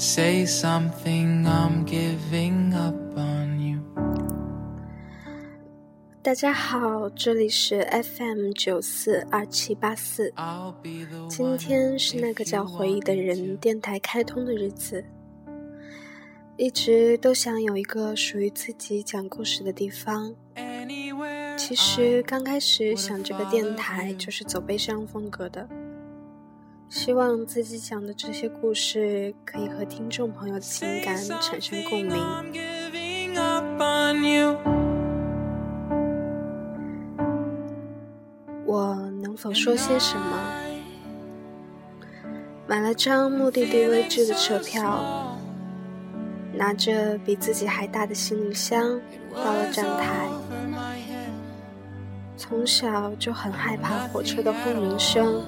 Say something, I'm giving up on you. 大家好，这里是 FM 九四二七八四。今天是那个叫回忆的人电台开通的日子，一直都想有一个属于自己讲故事的地方。其实刚开始想这个电台就是走悲伤风格的，希望自己讲的这些故事可以和听众朋友的情感产生共鸣。我能否说些什么？买了张目的地未知的车票，拿着比自己还大的行李箱到了站台。从小就很害怕火车的轰鸣声，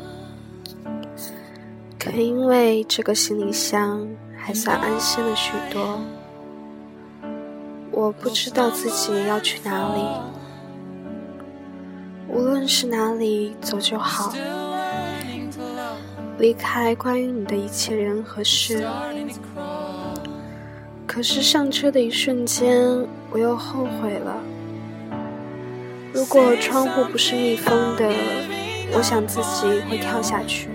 可因为这个行李箱还算安心了许多。我不知道自己要去哪里。无论是哪里走就好，离开关于你的一切人和事。可是上车的一瞬间，我又后悔了。如果窗户不是密封的，我想自己会跳下去。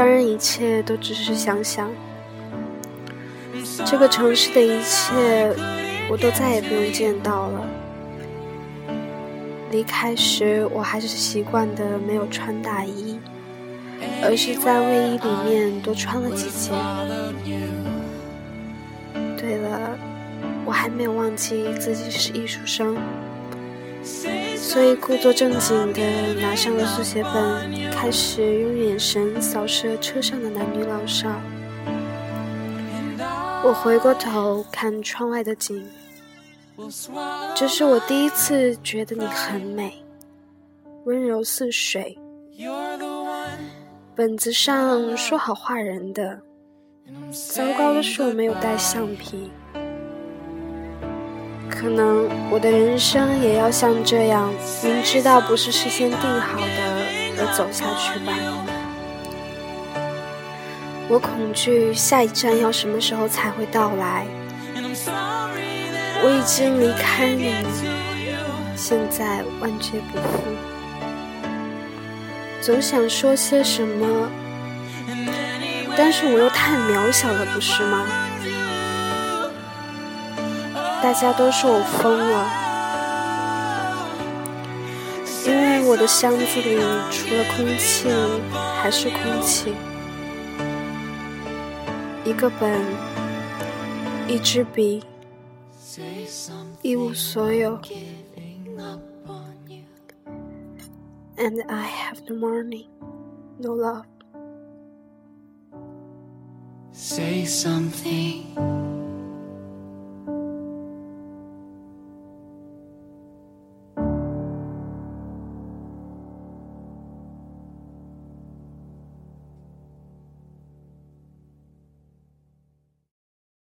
当然，一切都只是想想。这个城市的一切，我都再也不用见到了。离开时，我还是习惯的没有穿大衣，而是在卫衣里面多穿了几件。对了，我还没有忘记自己是艺术生，所以故作正经的拿上了速写本，开始用眼神扫射车上的男女老少。我回过头看窗外的景。这是我第一次觉得你很美，温柔似水。本子上说好画人的，糟糕的是我没有带橡皮。可能我的人生也要像这样，明知道不是事先定好的而走下去吧。我恐惧下一站要什么时候才会到来。我已经离开你，现在万劫不复。总想说些什么，但是我又太渺小了，不是吗？大家都说我疯了，因为我的箱子里除了空气还是空气，一个本，一支笔，一无所有。And I have no money, no love. Say something,